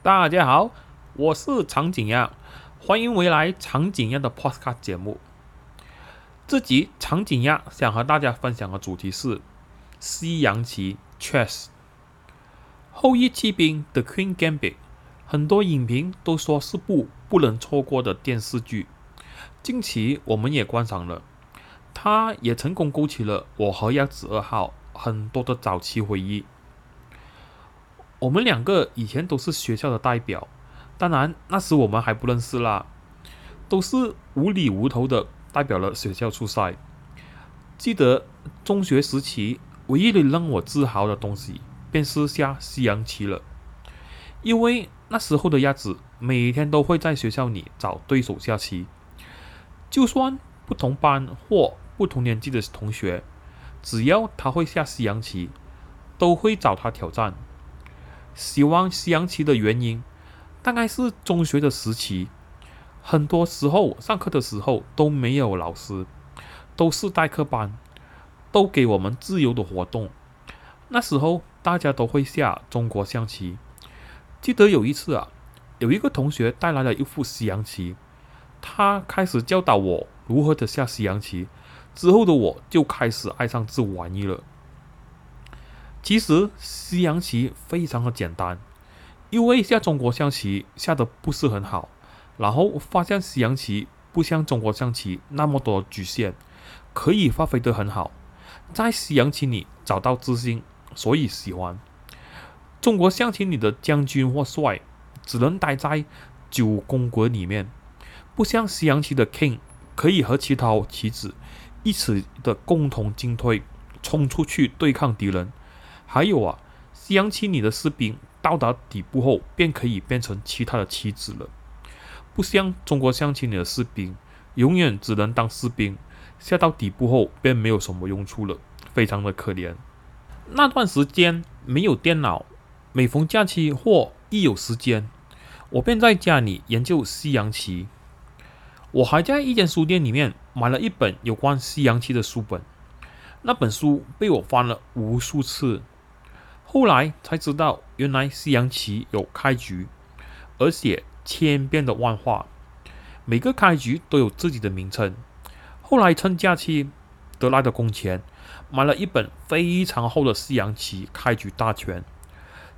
大家好，我是长颈鸭，欢迎回来长颈鸭的 Podcast 节目。这集长颈鸭想和大家分享的主题是西洋棋 Chess。后羿弃兵的 Queen Gambit，很多影评都说是部不能错过的电视剧。近期我们也观赏了，它也成功勾起了我和鸭子二号很多的早期回忆。我们两个以前都是学校的代表，当然那时我们还不认识啦，都是无厘无头的代表了学校出赛。记得中学时期，唯一的让我自豪的东西便是下西洋棋了，因为那时候的鸭子每天都会在学校里找对手下棋，就算不同班或不同年纪的同学，只要他会下西洋棋，都会找他挑战。喜欢西洋棋的原因，大概是中学的时期，很多时候上课的时候都没有老师，都是代课班，都给我们自由的活动。那时候大家都会下中国象棋。记得有一次啊，有一个同学带来了一副西洋棋，他开始教导我如何的下西洋棋，之后的我就开始爱上这玩意了。其实西洋棋非常的简单，因为下中国象棋下的不是很好，然后发现西洋棋不像中国象棋那么多局限，可以发挥的很好，在西洋棋里找到自信，所以喜欢。中国象棋里的将军或帅只能待在九宫格里面，不像西洋棋的 king 可以和其他棋子一起的共同进退，冲出去对抗敌人。还有啊，西洋棋里的士兵到达底部后，便可以变成其他的棋子了，不像中国象棋里的士兵，永远只能当士兵，下到底部后便没有什么用处了，非常的可怜。那段时间没有电脑，每逢假期或一有时间，我便在家里研究西洋棋。我还在一间书店里面买了一本有关西洋棋的书本，那本书被我翻了无数次。后来才知道，原来西洋棋有开局，而且千变的万化，每个开局都有自己的名称。后来趁假期得来的工钱，买了一本非常厚的西洋棋开局大全。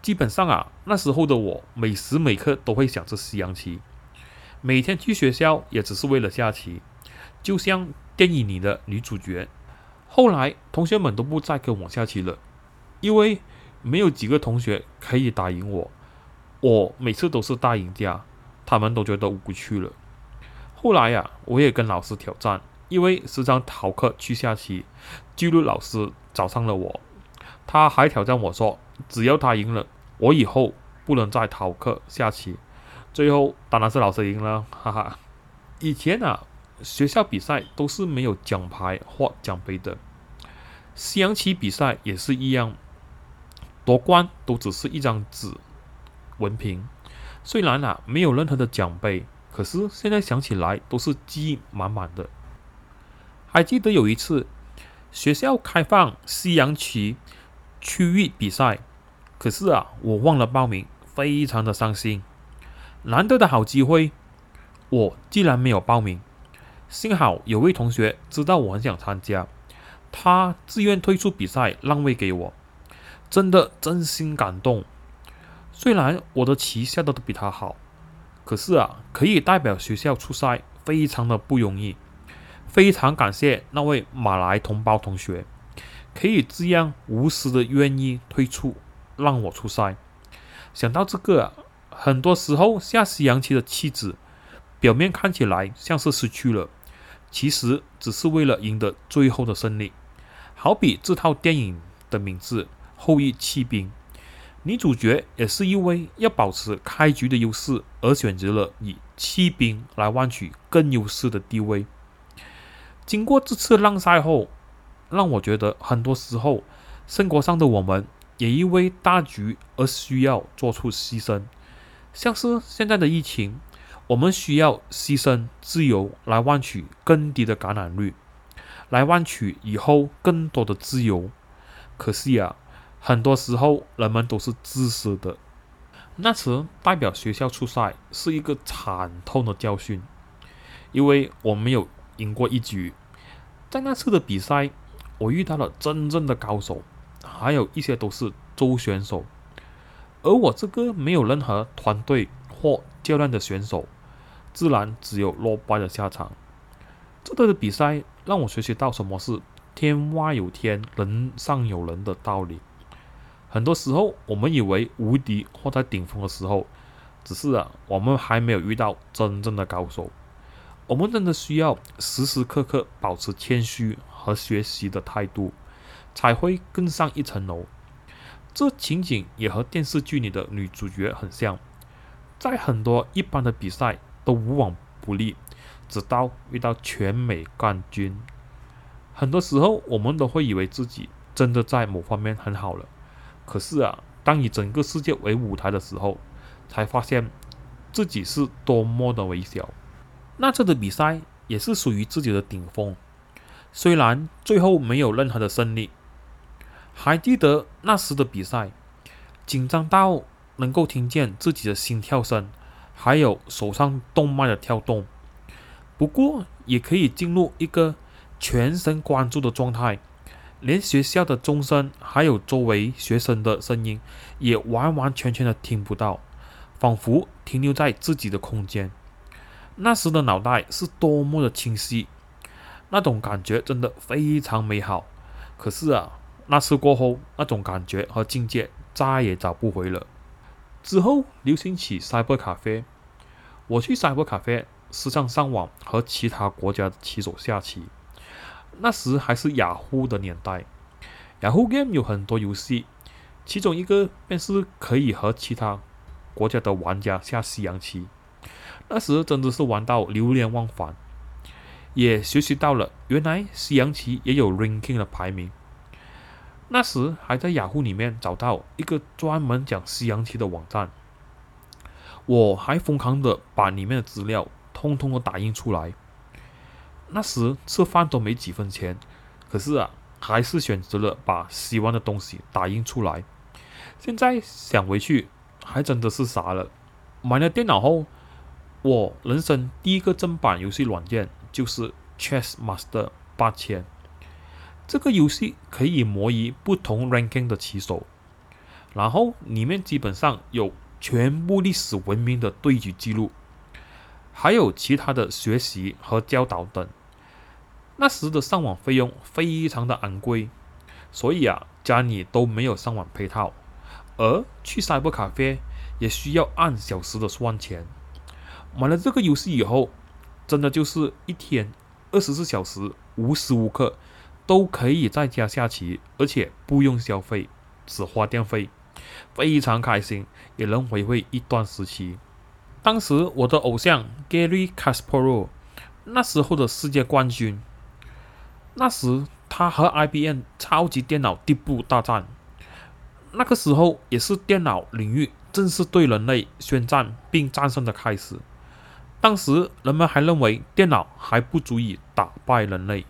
基本上啊，那时候的我每时每刻都会想着西洋棋，每天去学校也只是为了下棋，就像电影里的女主角。后来同学们都不再跟我下棋了，因为。没有几个同学可以打赢我，我每次都是大赢家，他们都觉得无趣了。后来呀，我也跟老师挑战，因为时常逃课去下棋，纪律老师找上了我，他还挑战我说，只要他赢了，我以后不能再逃课下棋。最后当然是老师赢了，哈哈。以前啊，学校比赛都是没有奖牌或奖杯的，西洋棋比赛也是一样。夺冠都只是一张纸文凭，虽然啊没有任何的奖杯，可是现在想起来都是记忆满满的。还记得有一次学校开放西洋棋区域比赛，可是啊我忘了报名，非常的伤心。难得的好机会，我竟然没有报名。幸好有位同学知道我很想参加，他自愿退出比赛让位给我。真的真心感动。虽然我的棋下的都比他好，可是啊，可以代表学校出赛，非常的不容易。非常感谢那位马来同胞同学，可以这样无私的愿意退出，让我出赛。想到这个，很多时候下西洋棋的棋子，表面看起来像是失去了，其实只是为了赢得最后的胜利。好比这套电影的名字。后羿弃兵，女主角也是因为要保持开局的优势，而选择了以弃兵来换取更优势的地位。经过这次浪赛后，让我觉得很多时候生活上的我们也因为大局而需要做出牺牲，像是现在的疫情，我们需要牺牲自由来换取更低的感染率，来换取以后更多的自由。可惜啊。很多时候，人们都是自私的。那次代表学校出赛是一个惨痛的教训，因为我没有赢过一局。在那次的比赛，我遇到了真正的高手，还有一些都是周选手，而我这个没有任何团队或教练的选手，自然只有落败的下场。这次的比赛让我学习到什么是“天外有天，人上有人”的道理。很多时候，我们以为无敌或在顶峰的时候，只是啊，我们还没有遇到真正的高手。我们真的需要时时刻刻保持谦虚和学习的态度，才会更上一层楼。这情景也和电视剧里的女主角很像，在很多一般的比赛都无往不利，直到遇到全美冠军。很多时候，我们都会以为自己真的在某方面很好了。可是啊，当以整个世界为舞台的时候，才发现自己是多么的微小。那次的比赛也是属于自己的顶峰，虽然最后没有任何的胜利。还记得那时的比赛，紧张到能够听见自己的心跳声，还有手上动脉的跳动。不过，也可以进入一个全神贯注的状态。连学校的钟声，还有周围学生的声音，也完完全全的听不到，仿佛停留在自己的空间。那时的脑袋是多么的清晰，那种感觉真的非常美好。可是啊，那次过后，那种感觉和境界再也找不回了。之后流行起 Cyber 咖啡，我去 Cyber 咖啡，时常上网和其他国家的棋手下棋。那时还是雅虎的年代，雅虎 Game 有很多游戏，其中一个便是可以和其他国家的玩家下西洋棋。那时真的是玩到流连忘返，也学习到了原来西洋棋也有 ranking 的排名。那时还在雅虎里面找到一个专门讲西洋棋的网站，我还疯狂的把里面的资料通通的打印出来。那时吃饭都没几分钱，可是啊，还是选择了把喜欢的东西打印出来。现在想回去，还真的是傻了。买了电脑后，我人生第一个正版游戏软件就是 Chess Master 八千。这个游戏可以模拟不同 ranking 的棋手，然后里面基本上有全部历史文明的对局记录，还有其他的学习和教导等。那时的上网费用非常的昂贵，所以啊，家里都没有上网配套，而去赛博咖啡也需要按小时的算钱。买了这个游戏以后，真的就是一天二十四小时无时无刻都可以在家下棋，而且不用消费，只花电费，非常开心，也能回味一段时期。当时我的偶像 Gary Kasparov，那时候的世界冠军。那时，他和 IBM 超级电脑地步大战。那个时候，也是电脑领域正式对人类宣战并战胜的开始。当时，人们还认为电脑还不足以打败人类。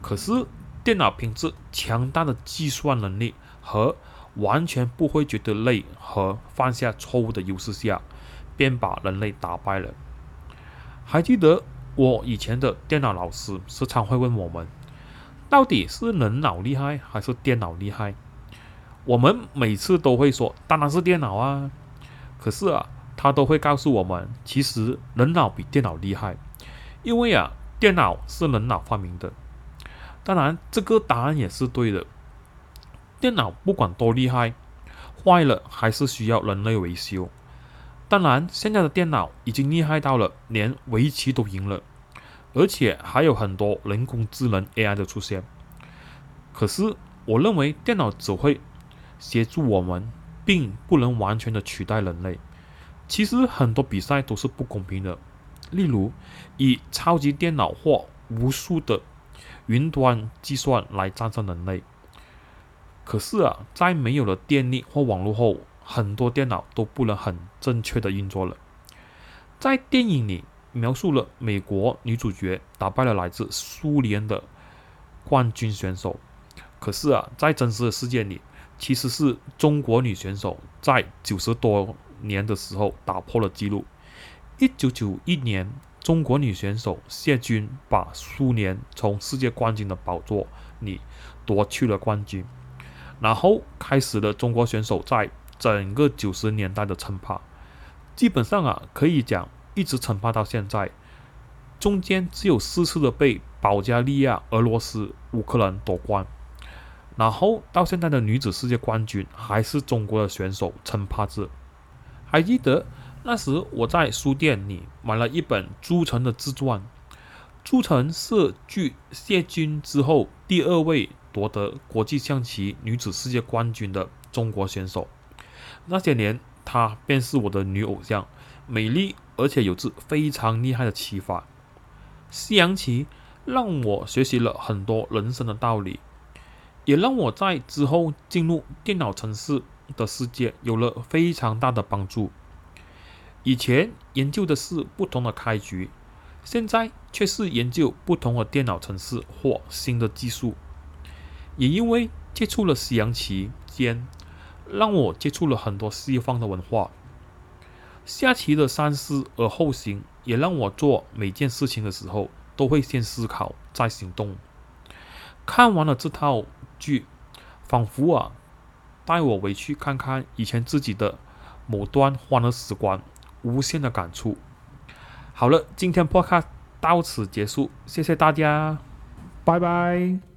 可是，电脑凭着强大的计算能力和完全不会觉得累和犯下错误的优势下，便把人类打败了。还记得我以前的电脑老师时常会问我们。到底是人脑厉害还是电脑厉害？我们每次都会说，当然是电脑啊。可是啊，他都会告诉我们，其实人脑比电脑厉害，因为啊，电脑是人脑发明的。当然，这个答案也是对的。电脑不管多厉害，坏了还是需要人类维修。当然，现在的电脑已经厉害到了连围棋都赢了。而且还有很多人工智能 AI 的出现，可是我认为电脑只会协助我们，并不能完全的取代人类。其实很多比赛都是不公平的，例如以超级电脑或无数的云端计算来战胜人类。可是啊，在没有了电力或网络后，很多电脑都不能很正确的运作了。在电影里。描述了美国女主角打败了来自苏联的冠军选手，可是啊，在真实的世界里，其实是中国女选手在九十多年的时候打破了纪录。一九九一年，中国女选手谢军把苏联从世界冠军的宝座里夺去了冠军，然后开始了中国选手在整个九十年代的称霸。基本上啊，可以讲一直称霸到现在，中间只有四次的被保加利亚、俄罗斯、乌克兰夺冠。然后到现在的女子世界冠军还是中国的选手陈帕子。还记得那时我在书店里买了一本朱晨的自传，朱晨是继谢军之后第二位夺得国际象棋女子世界冠军的中国选手。那些年，她便是我的女偶像，美丽而且有着非常厉害的棋法。西洋棋让我学习了很多人生的道理。也让我在之后进入电脑城市的世界有了非常大的帮助。以前研究的是不同的开局，现在却是研究不同的电脑城市或新的技术。也因为接触了西洋棋间，让我接触了很多西方的文化。下棋的三思而后行，也让我做每件事情的时候都会先思考再行动。看完了这套。剧，仿佛啊，带我回去看看以前自己的某段欢乐时光，无限的感触。好了，今天 podcast 到此结束，谢谢大家，拜拜。